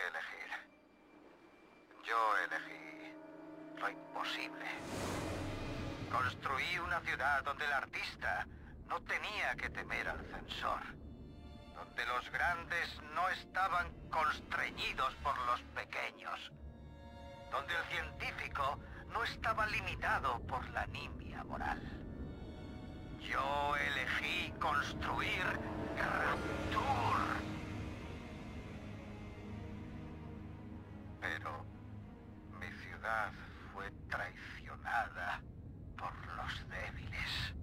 elegir. Yo elegí lo imposible. Construí una ciudad donde el artista no tenía que temer al censor. Donde los grandes no estaban constreñidos por los pequeños. Donde el científico no estaba limitado por la nimia moral. Yo elegí construir Rapture. Pero mi ciudad fue traicionada por los débiles.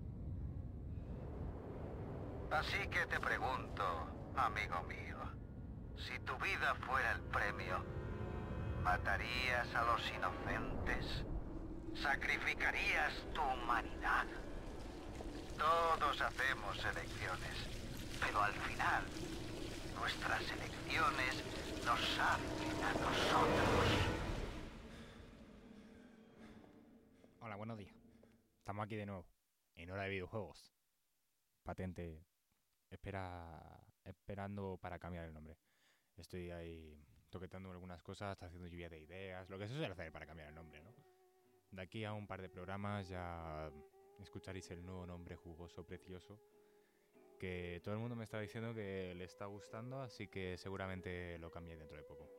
Así que te pregunto, amigo mío, si tu vida fuera el premio, ¿matarías a los inocentes? ¿Sacrificarías tu humanidad? Todos hacemos elecciones, pero al final, nuestras elecciones nos hacen a nosotros. Hola, buenos días. Estamos aquí de nuevo, en hora de videojuegos. Patente, espera, esperando para cambiar el nombre. Estoy ahí toquetando algunas cosas, está haciendo lluvia de ideas, lo que se suele hacer para cambiar el nombre, ¿no? De aquí a un par de programas ya escucharéis el nuevo nombre jugoso, precioso, que todo el mundo me está diciendo que le está gustando, así que seguramente lo cambie dentro de poco.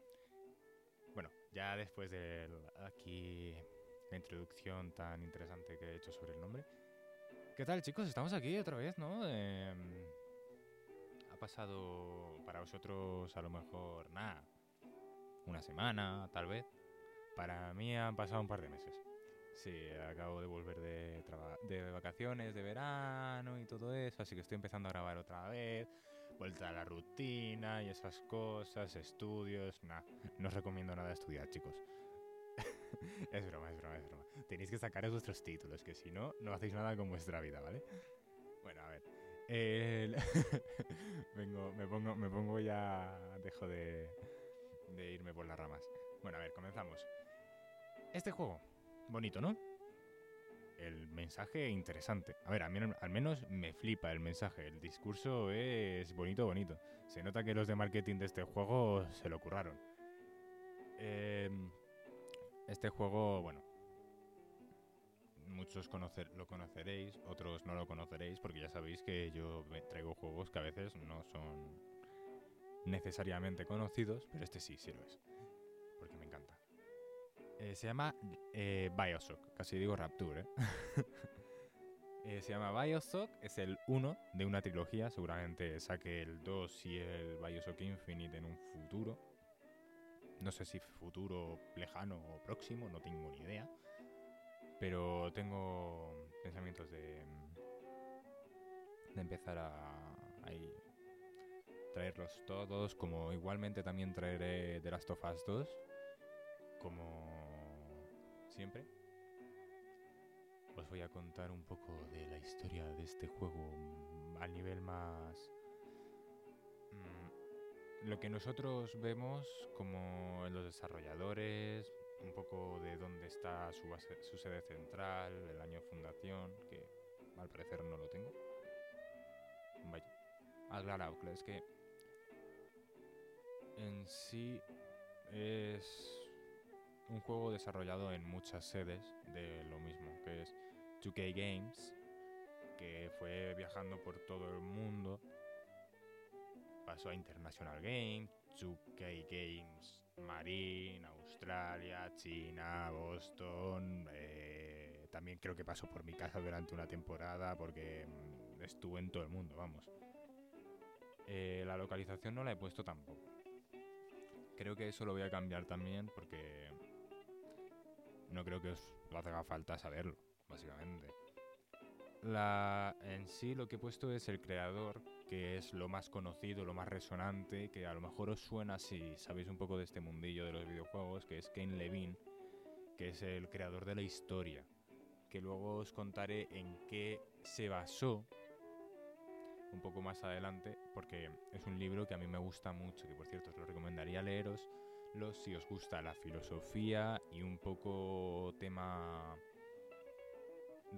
Bueno, ya después de aquí la introducción tan interesante que he hecho sobre el nombre. ¿Qué tal chicos? Estamos aquí otra vez, ¿no? Eh, ha pasado para vosotros a lo mejor nada, una semana tal vez. Para mí han pasado un par de meses. Sí, acabo de volver de, de vacaciones, de verano y todo eso, así que estoy empezando a grabar otra vez, vuelta a la rutina y esas cosas, estudios, nada, no os recomiendo nada estudiar, chicos. es broma, es broma, es broma. Tenéis que sacar vuestros títulos, que si no, no hacéis nada con vuestra vida, ¿vale? Bueno, a ver. Vengo, me pongo, me pongo ya, dejo de, de irme por las ramas. Bueno, a ver, comenzamos. Este juego Bonito, ¿no? El mensaje interesante. A ver, al menos me flipa el mensaje. El discurso es bonito, bonito. Se nota que los de marketing de este juego se lo curraron. Em, este juego, bueno, muchos conocer, lo conoceréis, otros no lo conoceréis, porque ya sabéis que yo traigo juegos que a veces no son necesariamente conocidos, pero este sí, sí lo es. Eh, se llama eh, Bioshock, casi digo Rapture. ¿eh? ¿eh? se llama Bioshock, es el 1 de una trilogía, seguramente saque el 2 y el Bioshock Infinite en un futuro. No sé si futuro lejano o próximo, no tengo ni idea. Pero tengo pensamientos de, de empezar a, a traerlos todos, como igualmente también traeré The Last of Us 2 como siempre, os voy a contar un poco de la historia de este juego al nivel más... Mm, lo que nosotros vemos como los desarrolladores, un poco de dónde está su, su sede central, el año fundación, que al parecer no lo tengo. Vaya, aclarado, es que en sí es un juego desarrollado en muchas sedes de lo mismo, que es 2K Games, que fue viajando por todo el mundo. Pasó a International Games, 2K Games, Marine, Australia, China, Boston. Eh, también creo que pasó por mi casa durante una temporada porque mm, estuve en todo el mundo, vamos. Eh, la localización no la he puesto tampoco. Creo que eso lo voy a cambiar también porque no creo que os haga falta saberlo, básicamente. La, en sí lo que he puesto es el creador, que es lo más conocido, lo más resonante, que a lo mejor os suena si sabéis un poco de este mundillo de los videojuegos, que es Kane Levine, que es el creador de la historia, que luego os contaré en qué se basó un poco más adelante, porque es un libro que a mí me gusta mucho, que por cierto os lo recomendaría leeros, si os gusta la filosofía y un poco tema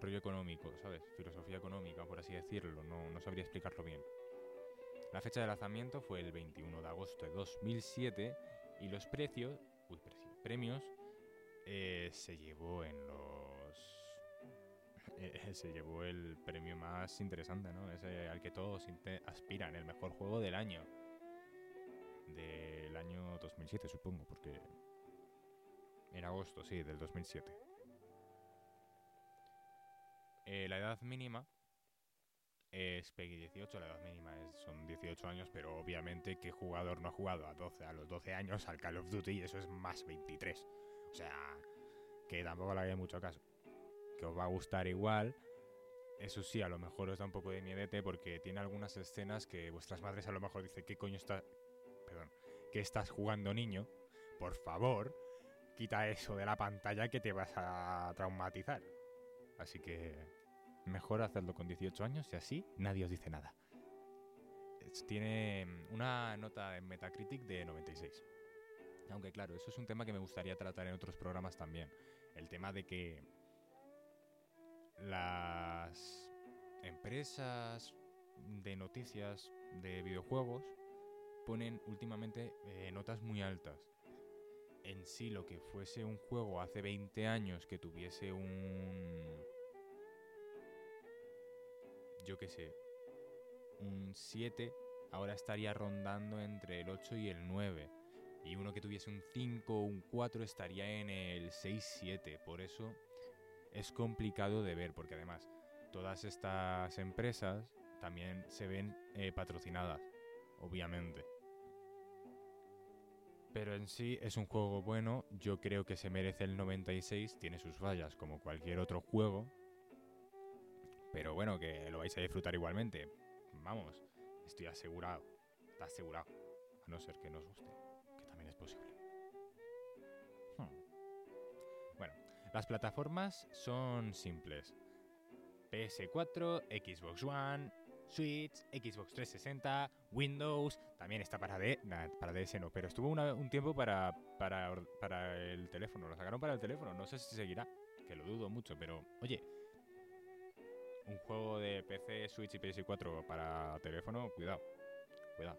rollo económico, ¿sabes? Filosofía económica, por así decirlo, no, no sabría explicarlo bien. La fecha de lanzamiento fue el 21 de agosto de 2007 Y los precios, uy, precios, premios, eh, se llevó en los... eh, se llevó el premio más interesante, ¿no? Ese al que todos aspiran, el mejor juego del año. Del año 2007, supongo, porque... En agosto, sí, del 2007. Eh, la edad mínima es PEGI 18, la edad mínima es, son 18 años, pero obviamente ¿qué jugador no ha jugado a 12, a los 12 años al Call of Duty? Eso es más 23. O sea, que tampoco le hagáis mucho caso. Que os va a gustar igual. Eso sí, a lo mejor os da un poco de miedete porque tiene algunas escenas que vuestras madres a lo mejor dicen, ¿qué coño está... ¿qué estás jugando niño? Por favor, quita eso de la pantalla que te vas a traumatizar. Así que mejor hacerlo con 18 años y así nadie os dice nada. Tiene mm, una nota en Metacritic de 96. Aunque claro, eso es un tema que me gustaría tratar en otros programas también. El tema de que las empresas de noticias de videojuegos ponen últimamente eh, notas muy altas. En sí, lo que fuese un juego hace 20 años que tuviese un... Yo qué sé. Un 7, ahora estaría rondando entre el 8 y el 9. Y uno que tuviese un 5 o un 4 estaría en el 6-7. Por eso es complicado de ver, porque además todas estas empresas también se ven eh, patrocinadas, obviamente. Pero en sí es un juego bueno, yo creo que se merece el 96, tiene sus fallas como cualquier otro juego. Pero bueno, que lo vais a disfrutar igualmente. Vamos, estoy asegurado, está asegurado. A no ser que nos guste, que también es posible. Hmm. Bueno, las plataformas son simples. PS4, Xbox One, Switch, Xbox 360, Windows, también está para D, para DS no, pero estuvo un tiempo para, para, para el teléfono, lo sacaron para el teléfono, no sé si seguirá, que lo dudo mucho, pero oye, un juego de PC, Switch y PS4 para teléfono, cuidado, cuidado.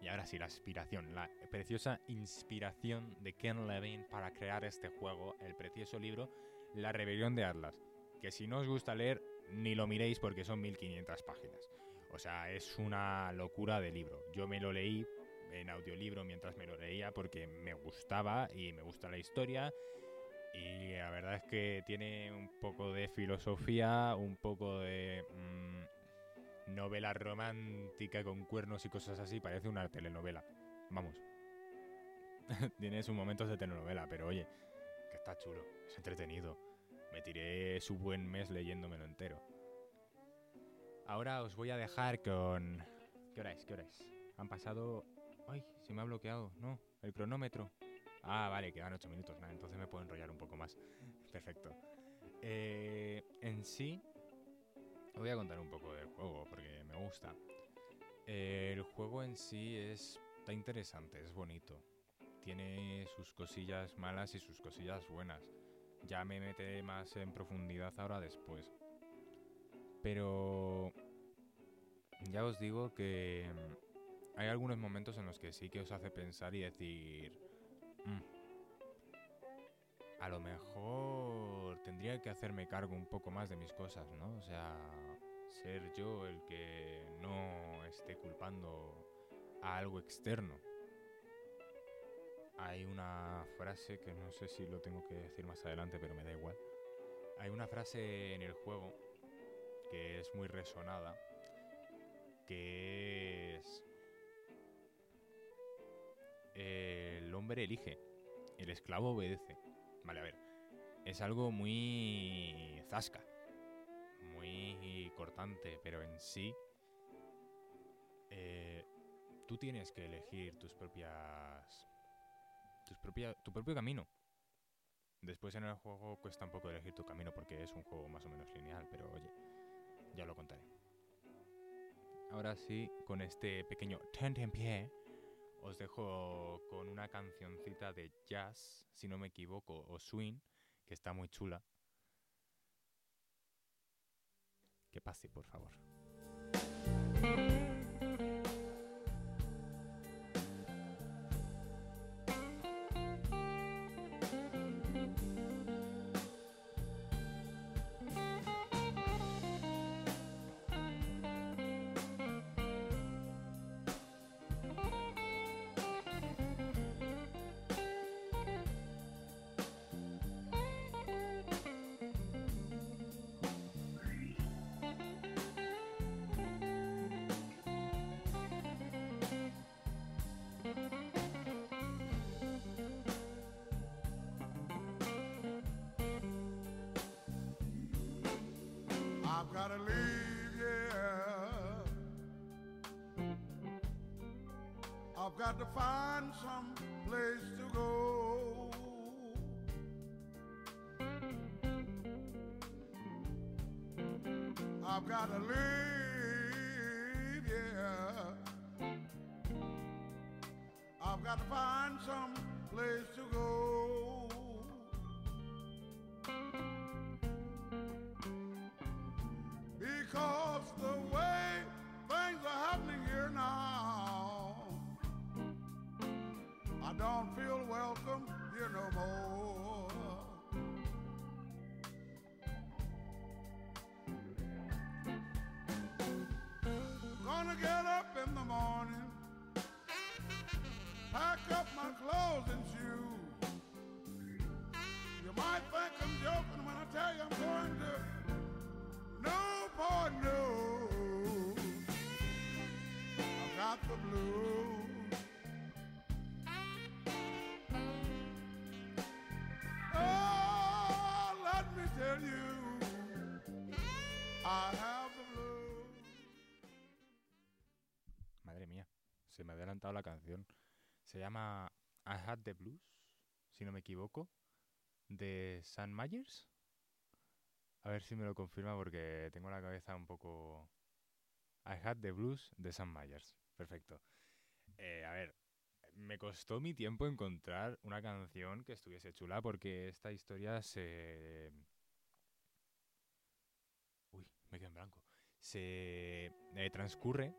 Y ahora sí, la inspiración, la preciosa inspiración de Ken Levine para crear este juego, el precioso libro La Rebelión de Atlas, que si no os gusta leer, ni lo miréis porque son 1500 páginas. O sea, es una locura de libro. Yo me lo leí en audiolibro mientras me lo leía porque me gustaba y me gusta la historia. Y la verdad es que tiene un poco de filosofía, un poco de mm, novela romántica con cuernos y cosas así. Parece una telenovela. Vamos. tiene sus momentos de telenovela, pero oye, que está chulo, es entretenido. Me tiré su buen mes leyéndomelo entero. Ahora os voy a dejar con... ¿Qué hora es? ¿Qué hora es? Han pasado... ¡Ay! Se me ha bloqueado. No, el cronómetro. Ah, vale, quedan 8 minutos. Entonces me puedo enrollar un poco más. Perfecto. Eh, en sí... Os voy a contar un poco del juego porque me gusta. Eh, el juego en sí es... Está interesante, es bonito. Tiene sus cosillas malas y sus cosillas buenas. Ya me meteré más en profundidad ahora después. Pero ya os digo que mm, hay algunos momentos en los que sí que os hace pensar y decir, "Mm, a lo mejor tendría que hacerme cargo un poco más de mis cosas, ¿no? O sea, ser yo el que no esté culpando a algo externo. Hay una frase que no sé si lo tengo que decir más adelante, pero me da igual. Hay una frase en el juego que es muy resonada, que es... El hombre elige, el esclavo obedece. Vale, a ver, es algo muy zasca, muy cortante, pero en sí eh, tú tienes que elegir tus propias... Tu propio camino. Después en el juego cuesta un poco elegir tu camino porque es un juego más o menos lineal, pero oye, ya lo contaré. Ahora sí, con este pequeño pie, os dejo con una cancioncita de jazz, si no me equivoco, o swing, que está muy chula. Que pase, por favor. Gotta leave, yeah. I've got to find some place to go. I've gotta leave, yeah. I've got to find some place to go. Gonna get up in the morning, pack up my clothes and shoes. You might think I'm joking when I tell you I'm going to Newport News. I've got the blues. Oh, let me tell you, I have la canción. Se llama I Had the Blues, si no me equivoco, de Sam Myers. A ver si me lo confirma porque tengo la cabeza un poco... I Had the Blues de Sam Myers. Perfecto. Eh, a ver, me costó mi tiempo encontrar una canción que estuviese chula porque esta historia se... Uy, me quedé en blanco. Se eh, transcurre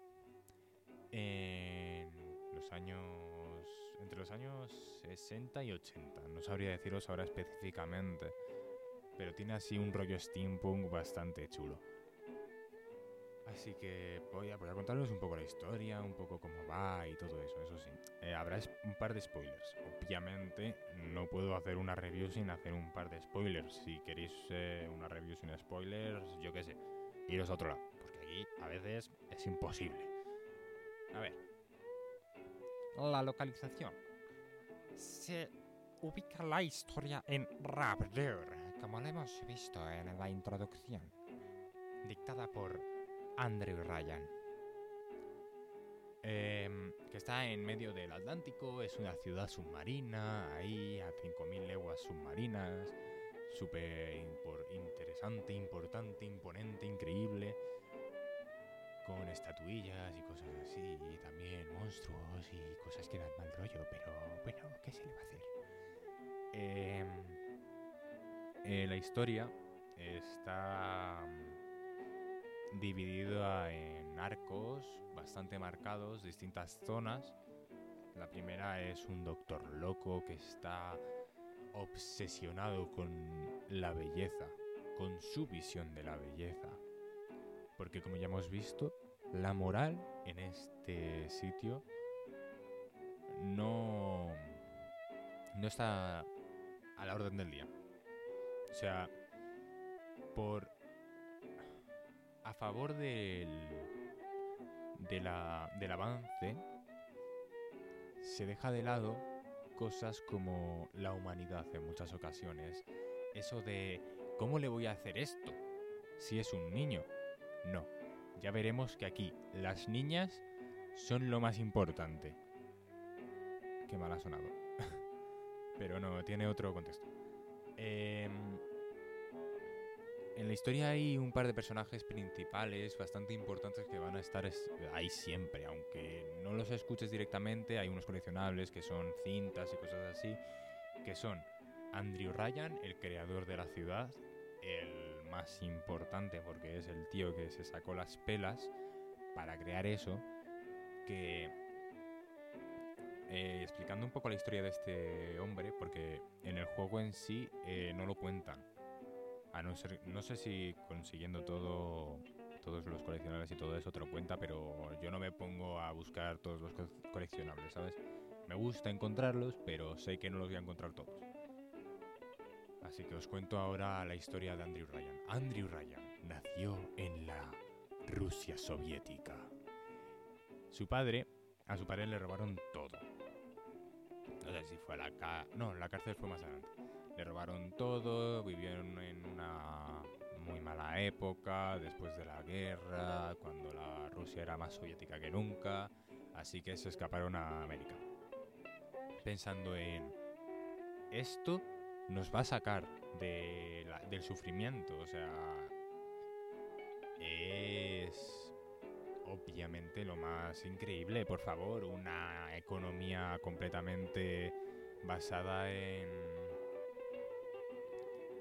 los años entre los años 60 y 80 no sabría deciros ahora específicamente pero tiene así un rollo steampunk bastante chulo. Así que voy a, voy a contaros un poco la historia un poco cómo va y todo eso eso sí. Eh, habrá un par de spoilers. Obviamente no puedo hacer una review sin hacer un par de spoilers. Si queréis eh, una review sin spoilers yo qué sé iros a otro lado porque aquí a veces es imposible. A ver. La localización. Se ubica la historia en Rapture, como lo hemos visto en la introducción, dictada por Andrew Ryan. Em, que está en medio del Atlántico, es una ciudad submarina, ahí a 5.000 leguas submarinas, súper interesante, importante, imponente, increíble con estatuillas y cosas así, y también monstruos y cosas que dan mal rollo, pero bueno, ¿qué se le va a hacer? Em, eh, la historia está mm, dividida en arcos bastante marcados, distintas zonas. La primera es un doctor loco que está obsesionado con la belleza, con su visión de la belleza. Porque como ya hemos visto, la moral en este sitio no, no está a la orden del día. O sea, por a favor del, del avance se deja de lado cosas como la humanidad en muchas ocasiones. Eso de ¿cómo le voy a hacer esto? Si es un niño. No. Ya veremos que aquí las niñas son lo más importante. Qué mal ha sonado. Pero no, tiene otro contexto. Em, en la historia hay un par de personajes principales bastante importantes que van a estar es- ahí siempre, aunque no los escuches directamente. Hay unos coleccionables que son cintas y cosas así, que son Andrew Ryan, el creador de la ciudad, el más importante porque es el tío que se sacó las pelas para crear eso, que eh, explicando un poco la historia de este hombre, porque en el juego en sí eh, no lo cuentan. A no ser, no sé si consiguiendo todo, todos los coleccionables y todo eso te lo cuenta, pero yo no me pongo a buscar todos los co- coleccionables, ¿sabes? Me gusta encontrarlos, pero sé que no los voy a encontrar todos. Así que os cuento ahora la historia de Andrew Ryan. Andrew Ryan nació en la Rusia soviética. Su padre, a su padre le robaron todo. No sé si fue a la cárcel. No, la cárcel fue más adelante. Le robaron todo, vivieron en una muy mala época, después de la guerra, cuando la Rusia era más soviética que nunca, así que se escaparon a América. Pensando en esto nos va a sacar del sufrimiento, o sea, es obviamente lo más increíble, por favor, una economía completamente basada en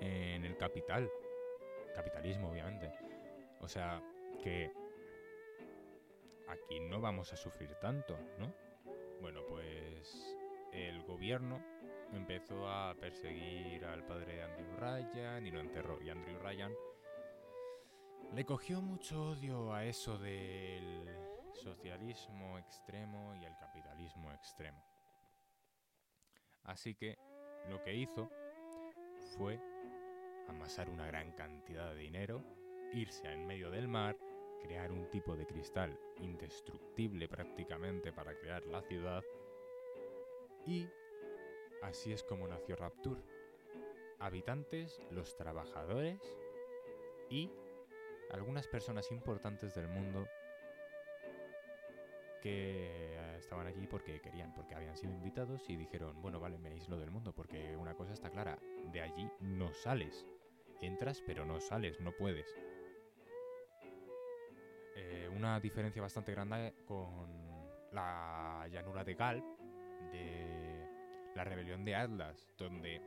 en el capital, capitalismo obviamente. O sea, que aquí no vamos a sufrir tanto, ¿no? Bueno, pues el gobierno empezó a perseguir al padre de Andrew Ryan y lo enterró. Y Andrew Ryan le cogió mucho odio a eso del socialismo extremo y el capitalismo extremo. Así que lo que hizo fue amasar una gran cantidad de dinero, irse en medio del mar, crear un tipo de cristal indestructible prácticamente para crear la ciudad y así es como nació Rapture. Habitantes, los trabajadores y algunas personas importantes del mundo que eh, estaban allí porque querían, porque habían sido invitados y dijeron, bueno, vale, me aíslo del mundo, porque una cosa está clara, de allí no sales. Entras pero no sales, no puedes. Eh, una diferencia bastante grande con la llanura de Galp, de la rebelión de Atlas, donde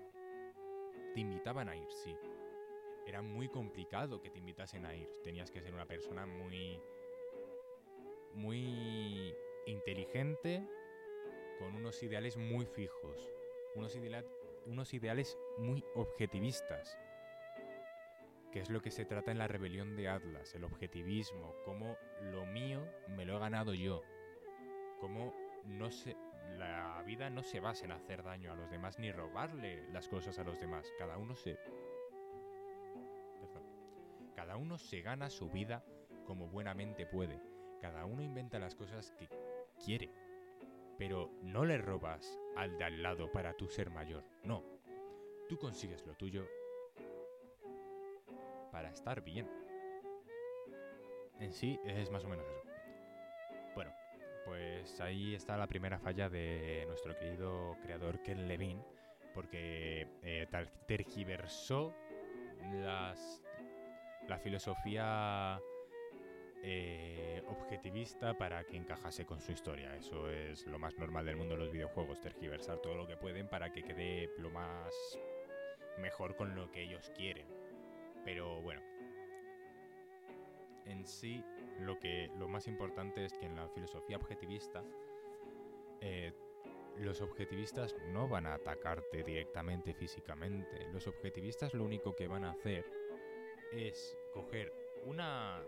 te invitaban a ir, sí. Era muy complicado que te invitasen a ir. Tenías que ser una persona muy muy inteligente, con unos ideales muy fijos, unos, ideala- unos ideales muy objetivistas, que es lo que se trata en la rebelión de Atlas, el objetivismo, como lo mío me lo he ganado yo, como no se, la vida no se basa en hacer daño a los demás ni robarle las cosas a los demás, cada uno se... Perdón. Cada uno se gana su vida como buenamente puede. Cada uno inventa las cosas que quiere. Pero no le robas al de al lado para tú ser mayor. No. Tú consigues lo tuyo para estar bien. En sí es más o menos eso. Pues ahí está la primera falla de nuestro querido creador Ken Levine, porque eh, tergiversó las, la filosofía eh, objetivista para que encajase con su historia. Eso es lo más normal del mundo de los videojuegos, tergiversar todo lo que pueden para que quede lo más mejor con lo que ellos quieren. Pero bueno, en sí lo que lo más importante es que en la filosofía objetivista eh, los objetivistas no van a atacarte directamente físicamente. Los objetivistas lo único que van a hacer es coger una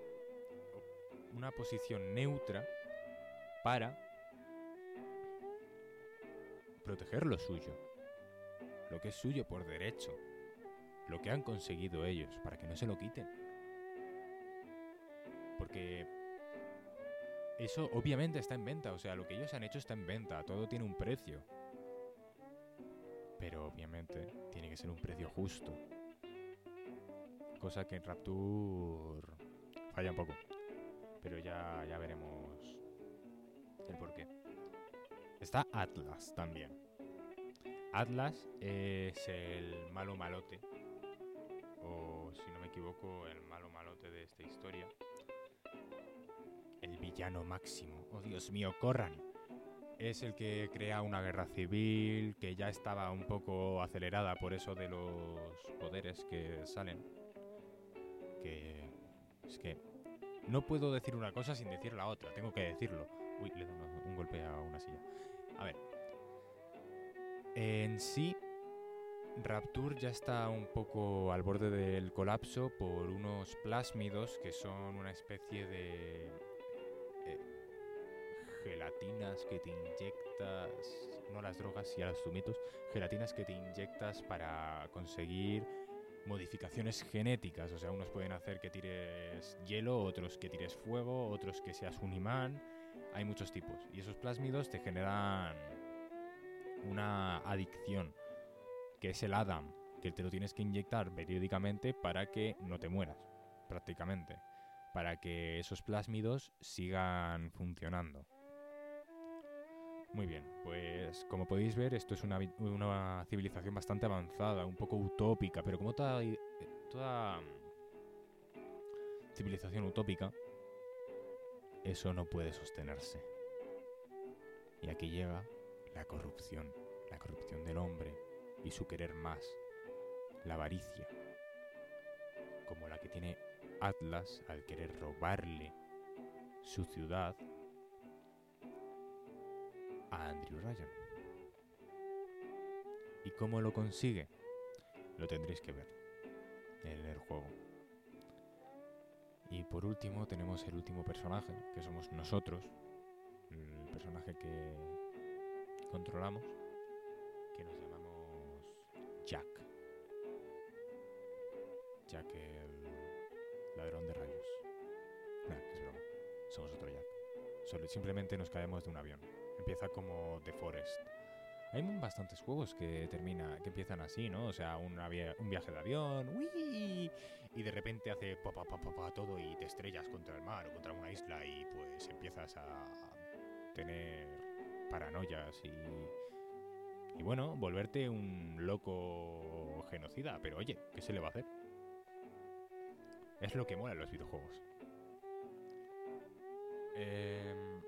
una posición neutra para proteger lo suyo, lo que es suyo por derecho, lo que han conseguido ellos, para que no se lo quiten. Porque eso obviamente está en venta, o sea, lo que ellos han hecho está en venta, todo tiene un precio. Pero obviamente tiene que ser un precio justo. Cosa que en Rapture falla un poco. Pero ya, ya veremos el porqué. Está Atlas también. Atlas es el malo malote. O si no me equivoco, el malo malote de esta historia. Villano máximo. Oh Dios mío, corran. Es el que crea una guerra civil que ya estaba un poco acelerada por eso de los poderes que salen. Que es que no puedo decir una cosa sin decir la otra, tengo que decirlo. Uy, le una- un golpe a una silla. A ver. En sí, Rapture ya está un poco al borde del colapso por unos plásmidos que son una especie de eh, gelatinas que te inyectas, no las drogas y a los zumitos, gelatinas que te inyectas para conseguir modificaciones genéticas. O sea, unos pueden hacer que tires hielo, otros que tires fuego, otros que seas un imán. Hay muchos tipos. Y esos plásmidos te generan una adicción, que es el Adam, que te lo tienes que inyectar periódicamente para que no te mueras, prácticamente. Para que esos plásmidos sigan funcionando. Muy bien, pues como podéis ver, esto es una, una civilización bastante avanzada, un poco utópica, pero como toda, toda mm, civilización utópica, eso no puede sostenerse. Y aquí llega la corrupción, la corrupción del hombre y su querer más, la avaricia, como la que tiene Atlas al querer robarle su ciudad a Andrew Ryan. ¿Y cómo lo consigue? Lo tendréis que ver en el juego. Y por último tenemos el último personaje, que somos nosotros, el personaje que controlamos, que nos llamamos Jack. Jack el ladrón de rayos. Nah, es broma. Somos otro Jack. Simplemente nos caemos de un avión. Empieza como The Forest. Hay bastantes juegos que termina, que empiezan así, ¿no? O sea, un viaje de avión, ¡uy! y de repente hace pa, pa, pa, pa, pa, todo y te estrellas contra el mar o contra una isla y pues empiezas a tener paranoias y y bueno, volverte un loco genocida, pero oye, ¿qué se le va a hacer? Es lo que mola en los videojuegos. Em,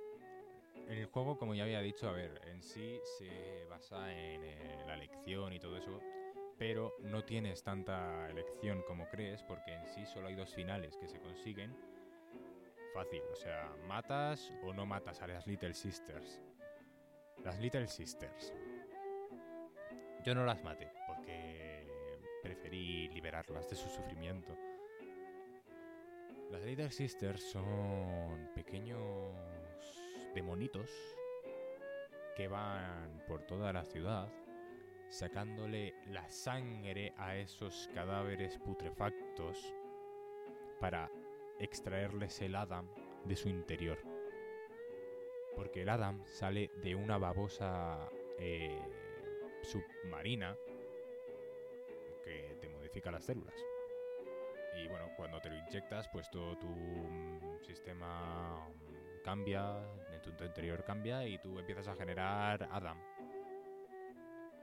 el juego, como ya había dicho, a ver, en sí se basa en eh, la elección y todo eso, pero no tienes tanta elección como crees, porque en sí solo hay dos finales que se consiguen. Fácil, o sea, matas o no matas a las Little Sisters. Las Little Sisters. Yo no las maté, porque preferí liberarlas de su sufrimiento. Las Little Sisters son pequeños demonitos que van por toda la ciudad sacándole la sangre a esos cadáveres putrefactos para extraerles el Adam de su interior. Porque el Adam sale de una babosa eh, submarina que te modifica las células. Y bueno, cuando te lo inyectas, pues todo tu mm, sistema mm, cambia, en tu interior cambia y tú empiezas a generar Adam.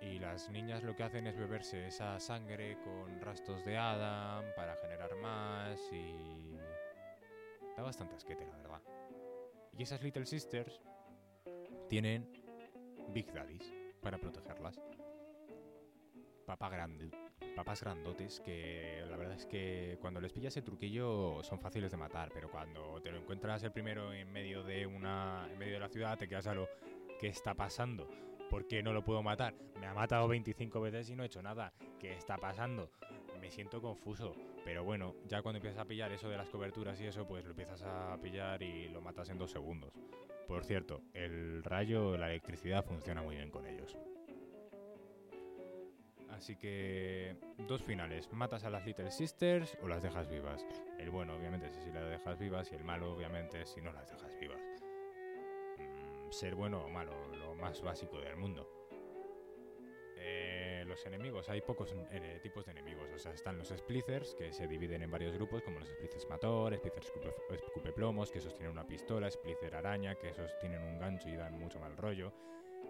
Y las niñas lo que hacen es beberse esa sangre con rastros de Adam para generar más y... Da bastante asquete, la verdad. Y esas Little Sisters tienen Big Daddies para protegerlas. Papá grande, papás grandotes que la verdad es que cuando les pillas el truquillo son fáciles de matar, pero cuando te lo encuentras el primero en medio de una en medio de la ciudad te quedas a lo ¿qué está pasando? ¿Por qué no lo puedo matar? Me ha matado 25 veces y no he hecho nada. ¿Qué está pasando? Me siento confuso, pero bueno, ya cuando empiezas a pillar eso de las coberturas y eso, pues lo empiezas a pillar y lo matas en dos segundos. Por cierto, el rayo, la electricidad funciona muy bien con ellos. Así que dos finales, matas a las Little Sisters o las dejas vivas. El bueno obviamente es si las dejas vivas y el malo obviamente si no las dejas vivas. Mm, ser bueno o malo, lo más básico del mundo. Eh, los enemigos, hay pocos eh, tipos de enemigos. O sea, están los Splicers, que se dividen en varios grupos, como los Splicers Mator, Splicers escupe, plomos, que esos tienen una pistola, Splicer Araña, que esos tienen un gancho y dan mucho mal rollo.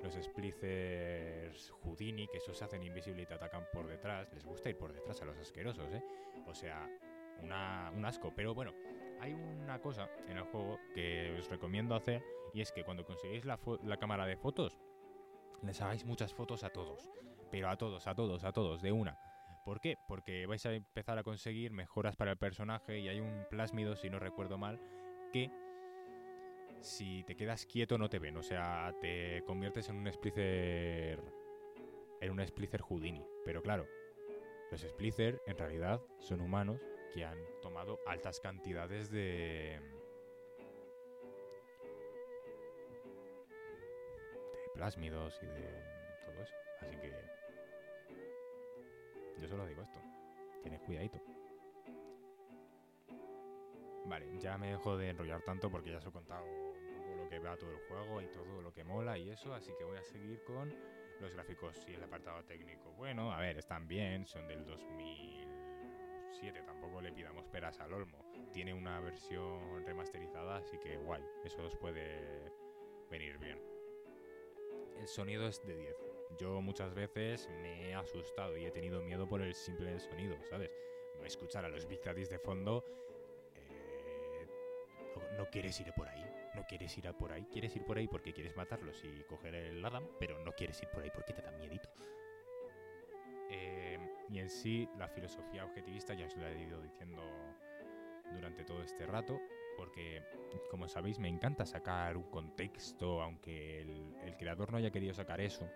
Los Splicers Houdini, que esos hacen invisible y te atacan por detrás. Les gusta ir por detrás a los asquerosos, ¿eh? O sea, una, un asco. Pero bueno, hay una cosa en el juego que os recomiendo hacer y es que cuando conseguís la, la cámara de fotos, les hagáis muchas fotos a todos. Pero a todos, a todos, a todos, de una. ¿Por qué? Porque vais a empezar a conseguir mejoras para el personaje y hay un plásmido, si no recuerdo mal, que si te quedas quieto no te ven. O sea, te conviertes en un Splicer. En un Splicer Houdini. Pero claro, los Splicer en realidad son humanos que han tomado altas cantidades de. de plásmidos y de todo eso. Así que. Yo solo digo esto. Tienes cuidadito. Vale, ya me dejo de enrollar tanto porque ya os he contado que va todo el juego y todo lo que mola y eso, así que voy a seguir con los gráficos y el apartado técnico. Bueno, a ver, están bien, son del 2007, tampoco le pidamos peras al olmo. Tiene una versión remasterizada, así que guay, eso os puede venir bien. El sonido es de 10. Yo muchas veces me he asustado y he tenido miedo por el simple sonido, ¿sabes? Escuchar a los Big Daddies de fondo, eh, no, no quieres ir por ahí no quieres ir a por ahí, quieres ir por ahí porque quieres matarlos y coger el Adam, pero no quieres ir por ahí porque te da miedito. Eh, y en sí, la filosofía objetivista ya os la he ido diciendo durante todo este rato, porque como sabéis me encanta sacar un contexto, aunque el, el creador no haya querido sacar eso,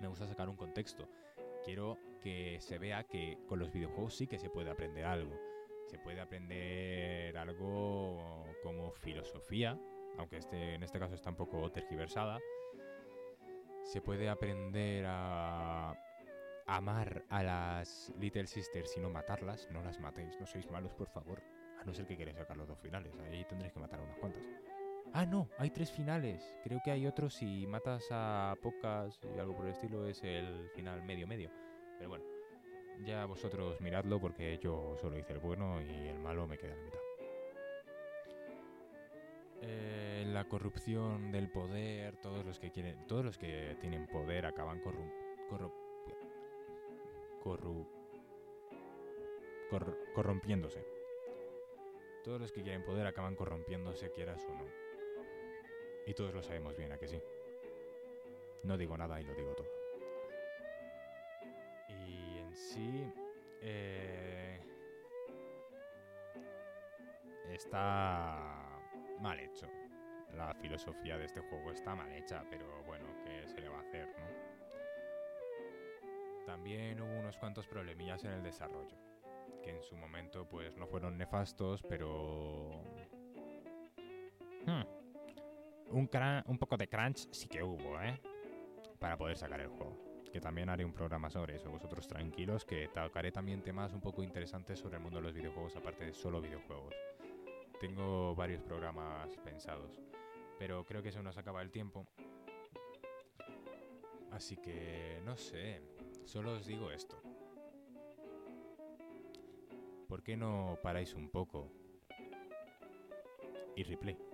me gusta sacar un contexto. Quiero que se vea que con los videojuegos sí que se puede aprender algo se puede aprender algo como filosofía, aunque este, en este caso está un poco tergiversada. Se puede aprender a amar a las Little Sisters y no matarlas. No las matéis, no sois malos, por favor. A no ser que queréis sacar los dos finales. Ahí tendréis que matar a unas cuantas. Ah, no, hay tres finales. Creo que hay otros si matas a pocas y algo por el estilo es el final medio medio. Pero bueno, ya vosotros miradlo porque yo solo hice el bueno y el malo me queda en la mitad. Eh, la corrupción del poder, todos los que quieren, todos los que tienen poder acaban corru, corrompiéndose. Todos los que quieren poder acaban corrompiéndose, quieras o no. Y todos lo sabemos bien, ¿a que sí? No digo nada y lo digo todo. Sí... Eh, está mal hecho. La filosofía de este juego está mal hecha, pero bueno, ¿qué se le va a hacer, no? También hubo unos cuantos problemillas en el desarrollo, que en su momento pues no fueron nefastos, pero... Hmm, Un, un poco de crunch sí que hubo, ¿eh? Para poder sacar el juego. Que también haré un programa sobre eso. Vosotros tranquilos, que tocaré también temas un poco interesantes sobre el mundo de los videojuegos, aparte de solo videojuegos. Tengo varios programas pensados, pero creo que se nos acaba el tiempo. Así que no sé, solo os digo esto. ¿Por qué no paráis un poco? Y replay.